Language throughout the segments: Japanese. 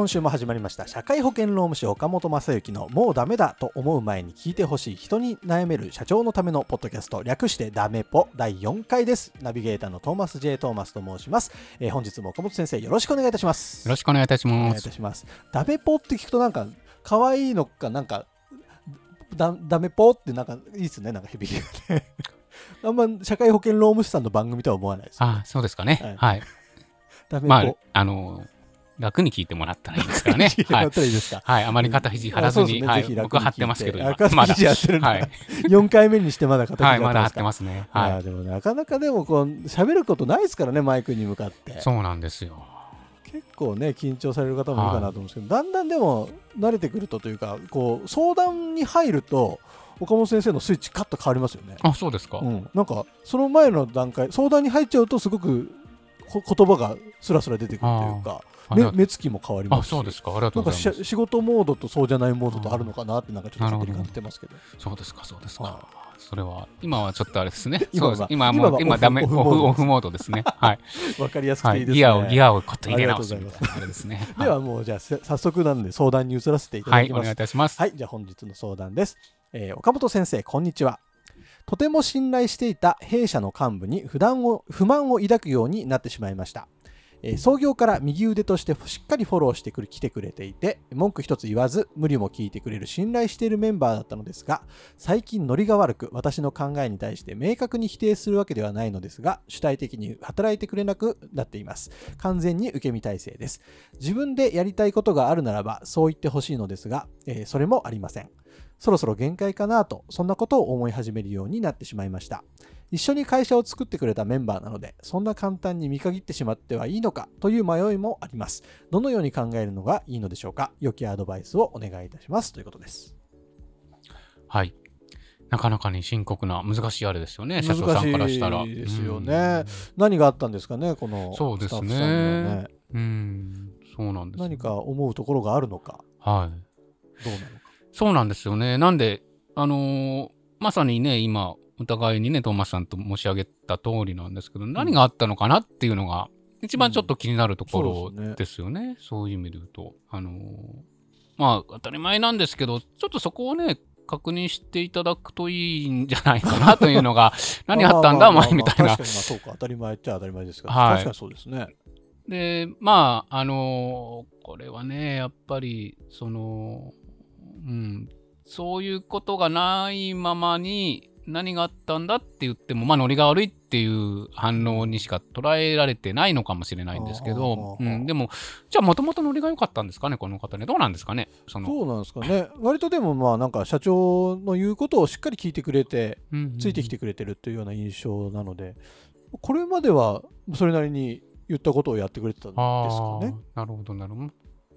今週も始まりました社会保険労務士岡本正幸のもうダメだと思う前に聞いてほしい人に悩める社長のためのポッドキャスト略してダメポ第4回ですナビゲーターのトーマス J トーマスと申します、えー本日も岡本先生よろしくお願いいたしますよろしくお願いいたしお願いいます。たしますダメポって聞くとなんか可愛いのかなんかだダメポってなんかいいですねなんか響きがね あんま社会保険労務士さんの番組とは思わないです、あ、そうですかね。ははいい。ダメポ、。まあ、あの、楽に聞いてもらったらいいですからね はい。はい。あまり肩肘張らずに、はい僕は張ってますけど、まだ。はい。4回目にしてまだ肩はい。肘張ってますね。はでもなかなかでもこう喋ることないですからねマイクに向かってい。そうなんですよ。結構ね緊張される方もいるかなと思うんですけど、だんだんでも慣れてくるとというかこう相談に入ると岡本先生のスイッチカッと変わりますよね、あ、そうですか。うん、なんかその前の段階相談に入っちゃうとすごくこ言葉がスラスラ出てくるというか目目つきも変わりまあ、すしそうですか。ありがとうんございます。し仕事モードとそうじゃないモードとあるのかなってなんかちょっと勝手に感じてますけどそうですか、そうですはか。それは、今はちょっとあれですね。今は今はもう、今ダメ、オフ、オフモードオフモードですね。はい。わかりやすくはい。ていいですね、ギアを、ギアをこっと入れ直すありがとうございますみたいなあれですね。ではもうじゃあせ早速なんで相談に移らせていただはい。おきます。願いいたします。はい、じゃあ本日の相談です。えー岡本先生、こんにちは。とても信頼していた弊社の幹部に不満を不満を抱くようになってしまいました。えー創業から右腕としてしっかりフォローしてくる来てくれていて文句一つ言わず無理も聞いてくれる信頼しているメンバーだったのですが最近ノリが悪く私の考えに対して明確に否定するわけではないのですが主体的に働いてくれなくなっています。完全に受け身体制です。自分でやりたいことがあるならばそう言ってほしいのですが、えーそれもありません。そろそろ限界かなとそんなことを思い始めるようになってしまいました。一緒に会社を作ってくれたメンバーなのでそんな簡単に見限ってしまってはいいのかという迷いもあります。どのように考えるのがいいのでしょうか？良きアドバイスをお願いいたしますということです。はい。なかなかに深刻な、難しいあれですよね、社長さんからしたら。難しいですよね何があったんですかねこのそうですね。スタッフさんね。うん。うん、そうなんですよ。何か思うところがあるのか。はい。どうなのかそうなんですよね。なんで、あのーまさにね、今、お互いにね、トーマスさんと申し上げた通りなんですけど、何があったのかなっていうのが、一番ちょっと気になるところですねですよね。そういう意味で言うと。あのーまあ、当たり前なんですけど、ちょっとそこをね、確認していただくといいんじゃないかなというのが、何あったんだ、お前みたいな確かにまあそうか当たり前っちゃ当たり前ですから、はい確かにそうですねで、まあ、あのーこれはね、やっぱり、その、うん、そういうことがないままに、何があったんだって言っても、まあ、ノリが悪いっていう反応にしか捉えられてないのかもしれないんですけど、うん、でも、じゃあ、もともとノリが良かったんですかね、この方ね。どうなんですかね、その。そうなんですかね。割とでもまあなんか社長の言うことをしっかり聞いてくれてうんついてきてくれてるというような印象なのでこれまではそれなりに言ったことをやってくれてたんですかあね。あ、なるほど、なるほど。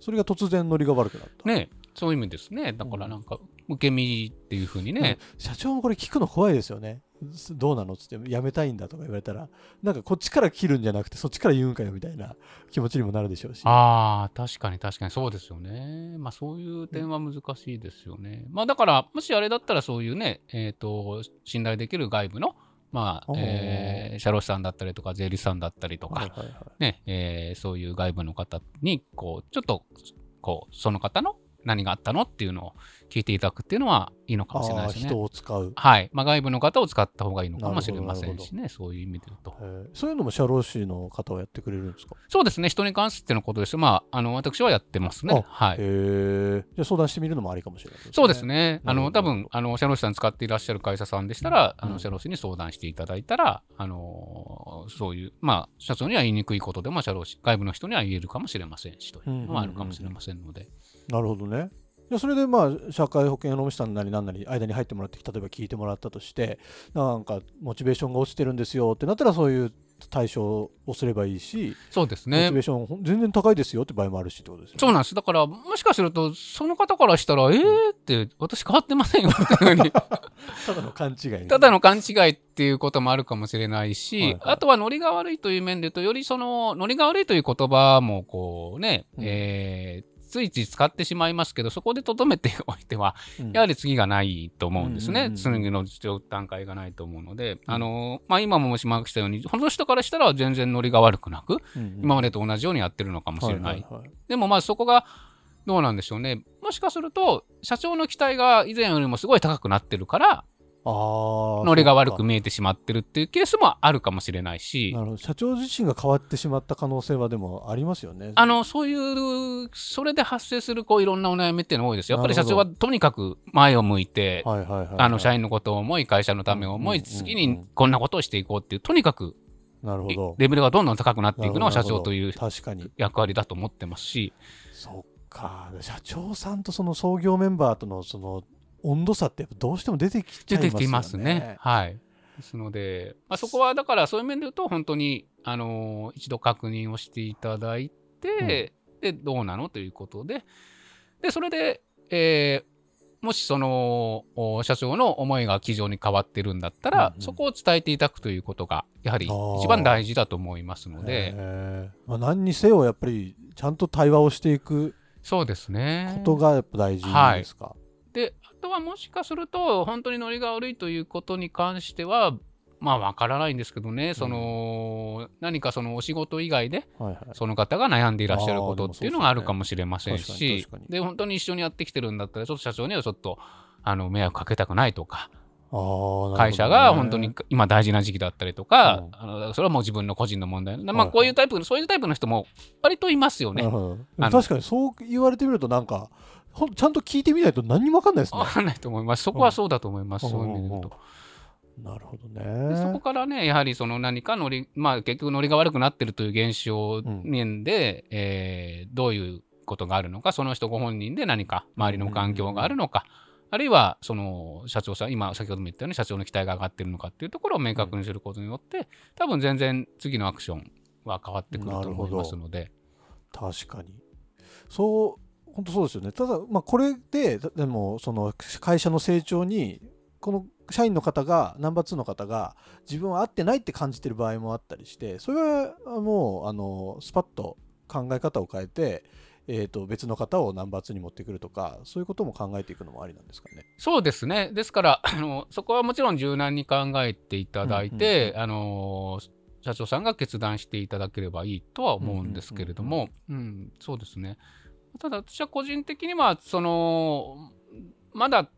それが突然ノリが悪くなった。ね、そういう意味ですね。だから、なんか、受け身っていうふうにね、うん社長もこれ聞くの怖いですよね。どうなのっつってやめたいんだとか言われたら。なんかこっちから切るんじゃなくてそっちから言うんかよみたいな気持ちにもなるでしょうし。ああ、確かに確かに。そうですよね。まあそういう点は難しいですよね。まあだから、もしあれだったらそういうね、えっ、と、信頼できる外部の、まあえー社労士さんだったりとか、税理士さんだったりとか、はいはいはい。ね、えーそういう外部の方に、こう、ちょっと、こう、その方の何があったのっていうのを聞いていただくっていうのはいいのかもしれないああですね。人を使うはい。まあ外部の方を使った方がいいのかもしれませんしね、そういう意味で言うと。そういうのも社労士の方はやってくれるんですか？そうですね、人に関してのことです。まあ、あの、私はやってますね。はい。へえ。じゃあ相談してみるのもありかもしれない、そうです。ね。あの、多分、あの、社労士さん使っていらっしゃる会社さんでしたら、あの、うん社労士に相談していただいたら、あの、そういう、まあ、社長には言いにくいことでも、社労士、外部の人には言えるかもしれませんし、というのはあるかもしれませんので。なるほどね。いやそれでまあ社会保険労務士さんなりなんなり間に入ってもらって例えば聞いてもらったとしてなんかモチベーションが落ちてるんですよってなったらそういう対処をすればいいし、そうですねモチベーション全然高いですよって場合もあるしってことですよね。そうなんです。だから、もしかすると、その方からしたら、えーって、私変わってませんよっていうふうに、ただの勘違い。ただの勘違いっていうこともあるかもしれないし、はいはいあとはノリが悪いという面で言うと、よりその、ノリが悪いという言葉も、こうね、うんえーついつい使ってしまいますけど、そこで留めておいては、うんやはり次がないと思うんですね。うんうんうん次の段階がないと思うので、あの、まあ、今も申しましたように、この人からしたら全然ノリが悪くなく、うんうん今までと同じようにやってるのかもしれない。はははいでもまあそこがどうなんでしょうね。もしかすると、社長の期待が以前よりもすごい高くなってるから、ノリが悪く見えてしまってるっていうケースもあるかもしれないしかな、るほど社長自身が変わってしまった可能性はでもありますよね。あの、そういう、それで発生するこういろんなお悩みっていうのが多いですよ。やっぱり社長はとにかく前を向いて、社員のことを思い、会社のためを思い、次にこんなことをしていこうっていう、とにかくなるほど。レベルがどんどん高くなっていくのが社長という確かに。役割だと思ってますし、そっか。社長さんとその創業メンバーとのその温度差ってやっぱどうしても出てきちゃいますよね。出てきますね。はい。ですので、まあ、そこはだからそういう面で言うと、本当に、あのー一度確認をしていただいて、で、どうなのということで、で、それで、えーもしそのお社長の思いが机上に変わってるんだったら、うんうんそこを伝えていただくということが、やはり一番大事だと思いますので、まあ、何にせよやっぱりちゃんと対話をしていくそうですね。ことがやっぱ大事ですか？で、あとはもしかすると、本当にノリが悪いということに関しては、まあ、わからないんですけどね、その、何かそのお仕事以外で、はいはい。その方が悩んでいらっしゃることっていうのがあるかもしれませんしで、本当に一緒にやってきてるんだったら、ちょっと社長にはちょっと、あの、迷惑かけたくないとか、会社が本当に今大事な時期だったりとか、うん。あのそれはもう自分の個人の問題。まあ、こういうタイプ、そういうタイプの人も割といますよね。確かにそう言われてみるとなんかちゃんと聞いてみないと何にも分かんないですね。わ。かんないと思います。そこはそうだと思います。うん。そういう意味で言うと。うん。なるほどでね。そこからね、やはりその何かノリ、まあ結局ノリが悪くなってるという現象面で、えーどういうことがあるのか、その人ご本人で何か周りの環境があるのか、あるいはその社長さん、今先ほども言ったように社長の期待が上がってるのかっていうところを明確にすることによって、多分全然次のアクションは変わってくると思いますので。確かに。そう、本当そうですよね。ただ、まあ、これで、だでも、その会社の成長に、この社員の方が、ナンバー2の方が、自分は合ってないって感じてる場合もあったりして、それはもう、あの、スパッと考え方を変えて、えー、と別の方をナンバー2に持ってくるとか、そういうことも考えていくのもありなんですかね。そうですね。ですから、あのそこはもちろん柔軟に考えていただいて、あの社長さんが決断していただければいいとは思うんですけれども、うんそうですね。ただ私は個人的にはそのまだ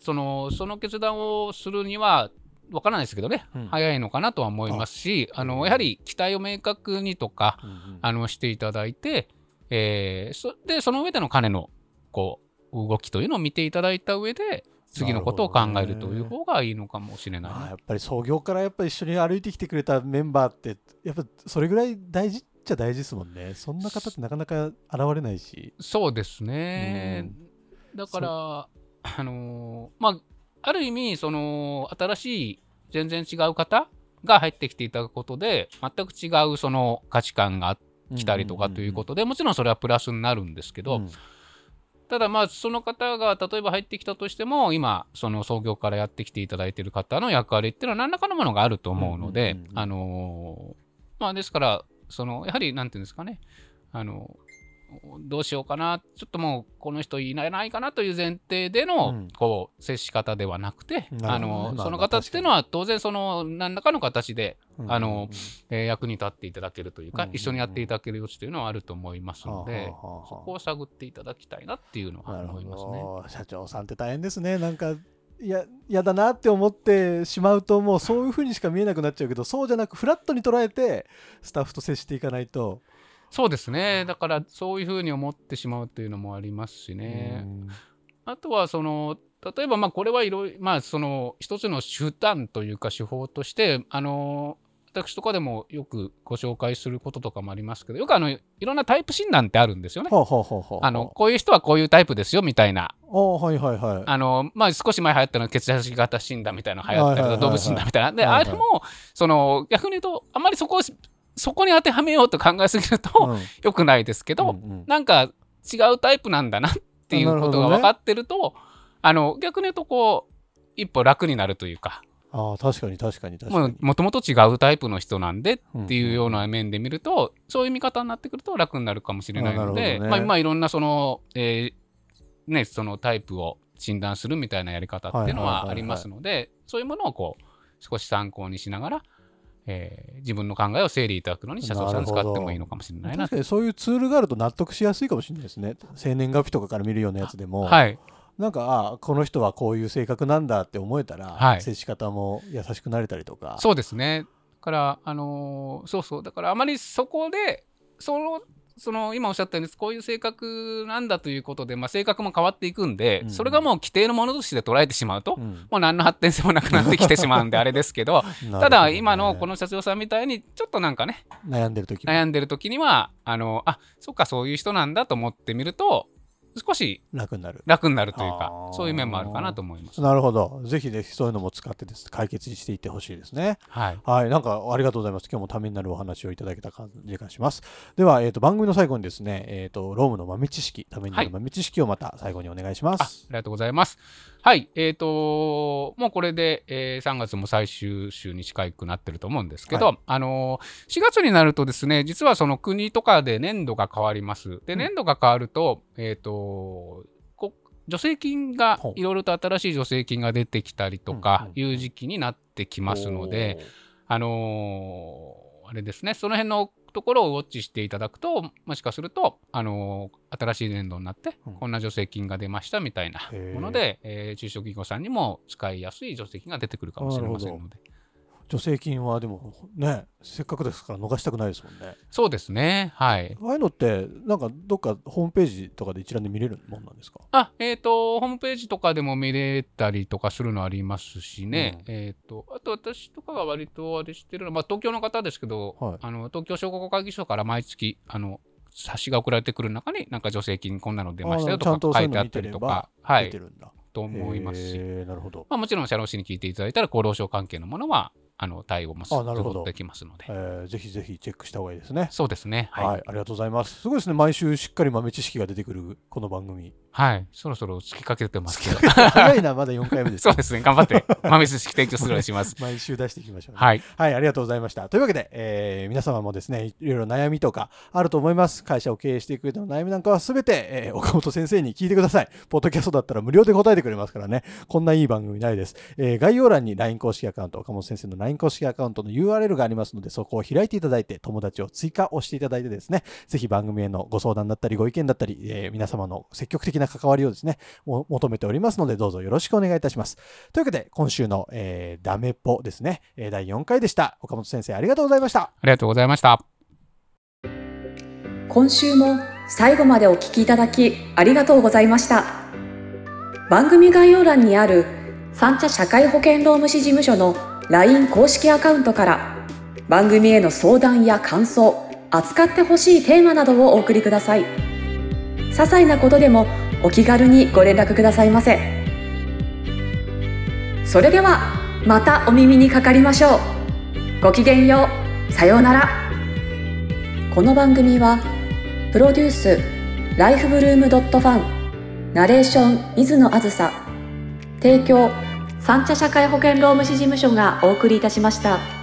そのその決断をするにはわからないですけどね、うん。早いのかなとは思いますし、あのやはり期待を明確にとか、あのしていただいて、えーそでその上での金のこう動きというのを見ていただいた上で次のことを考えるという方がいいのかもしれないね、まあやっぱり創業からやっぱり一緒に歩いてきてくれたメンバーってやっぱそれぐらい大事っちゃ大事ですもんね。そんな方ってなかなか現れないし。そうですね、だからあのーまあある意味その新しい全然違う方が入ってきていただくことで全く違うその価値観が来たりとかということで、もちろんそれはプラスになるんですけど、うん。ただまあその方が例えば入ってきたとしても今その創業からやってきていただいている方の役割っていうのは何らかのものがあると思うのであのーまあですからそのやはりなんていうんですかねあのどうしようかな。ちょっともうこの人いないかなという前提での、うん。こう接し方ではなくて、ね。まあのその方っていうのは当然その何らかの形で、うん。あのえー役に立っていただけるというか、うん。うんうん一緒にやっていただける余地というのはあると思いますので、そこを探っていただきたいなっていうのは思いますね。ど。社長さんって大変ですね。なんかいや嫌だなって思ってしまうともうそういうふうにしか見えなくなっちゃうけどそうじゃなくフラットに捉えてスタッフと接していかないと、そうですね。だからそういうふうに思ってしまうというのもありますしね。うんあとはその例えばまあこれはいろいろまあその一つの手段というか手法としてあの私とかでもよくご紹介することとかもありますけどよくあのいろんなタイプ診断ってあるんですよね。はあ、のこういう人はこういうタイプですよみたいなはいはいはい。あの、まあ、少し前流行ったのは血液型診断みたいなの流行ったり動物診断みたいなで、あれもその逆に言うとあんまりそこをそこに当てはめようと考えすぎると、うん。良くないですけど、うんうん。なんか違うタイプなんだなっていうことが分かってるとあの逆に言うとこう一歩楽になるというかああ確かに確かに確かに。もともと違うタイプの人なんでっていうような面で見ると、そういう見方になってくると楽になるかもしれないので、ね。まあ、今いろんなその,、えーね、そのタイプを診断するみたいなやり方っていうのはありますのでそういうものをこう少し参考にしながら、えー自分の考えを整理いただくのに車掌さん使ってもいいのかもしれないな確かにそういうツールがあると納得しやすいかもしれないですね。生年月日とかから見るようなやつでも、はいなんかあこの人はこういう性格なんだって思えたら、はい接し方も優しくなれたりとか。そうですね。だから、あのーそうそう、だからあまりそこで、その、その今おっしゃったようにこういう性格なんだということで、まあ、性格も変わっていくんで、うん。それがもう規定のものとして捉えてしまうと、うん。もう何の発展性もなくなってきてしまうんであれですけど ただ今のこのの社長さんみたいにちょっとなんかね悩んでる時も悩んでる時にはあのあそっかそういう人なんだと思ってみると少し楽になる。楽になるというかそういう面もあるかなと思います。なるほど。ぜひぜひそういうのも使ってです解決していってほしいですね。はい、はい、なんかありがとうございます。今日もためになるお話をいただけた感じがします。では、えー、と番組の最後にですね、えー、とロームの豆知識、ためになる豆知識をまた最後にお願いしまああす。りがとうございます。はい、えっ、ともうこれで、えー3月も最終週に近くなってると思うんですけど、はあのー4月になるとですね、実はその国とかで年度が変わります。で、うん。年度が変わると、えっ、とこ助成金がいろいろと新しい助成金が出てきたりとかうんいう時期になってきますので、あのーあれですね、その辺のところをウォッチしていただくと、もしかすると、あのー新しい年度になってうん、こんな助成金が出ましたみたいなもので、えー中小企業さんにも使いやすい助成金が出てくるかもしれませんので。助成金はでもね、せっかくですから逃したくないですもんね。そうですね、はい。ああいうのって、なんかどっかホームページとかで一覧で見れるもんなんですか？あ、えっ、と、ホームページとかでも見れたりとかするのありますしね、うんえっ、と、あと私とかが割とあれしてるのは、まあ、東京の方ですけど、はいあの東京商工会議所から毎月、あの、冊子が送られてくる中に、なんか助成金こんなの出ましたよとか書いてあったりとか、はい出て、るんだ。と思いますし、なるほど。まあ、もちろん社労士に聞いていただいたら、厚労省関係のものは、あの対応もすることできますので、えーぜひぜひチェックした方がいいですね。そうですね、はい、はい、ありがとうございます。すごいですね。毎週しっかり豆知識が出てくるこの番組。はい、そろそろ突きかけてますけど、早いな、まだ4回目です。そうですね、頑張って豆知識提供するようにします。毎週出していきましょう、ね。はい、はい、ありがとうございました。というわけで、えー皆様もですね、いろいろ悩みとかあると思います。会社を経営していく上での悩みなんかはすべて、えー岡本先生に聞いてください。ポッドキャストだったら無料で答えてくれますからね。こんないい番組ないです。えー概要欄に LINE 公式アカウント、岡本先生の LINE 公式アカウントの URL がありますので、そこを開いていただいて、友達を追加をしていただいてですね、ぜひ番組へのご相談だったり、ご意見だったり、えー皆様の積極的な関わりをですね、も求めておりますので、どうぞよろしくお願いいたします。というわけで、今週の、えーダメっぽですね、えー第4回でした。岡本先生、ありがとうございました。ありがとうございました。今週も最後までお聞きいただきありがとうございました番組概要欄にある三茶社会保険労務士事務所の LINE 公式アカウントから番組への相談や感想扱ってほしいテーマなどをお送りください些細なことでもお気軽にご連絡くださいませ。それではまたお耳にかかりましょう。ごきげんよう。さようなら。この番組はプロデュースライフブルームドットファンナレーション水野あずさ提供三茶社会保険労務士事務所がお送りいたしました。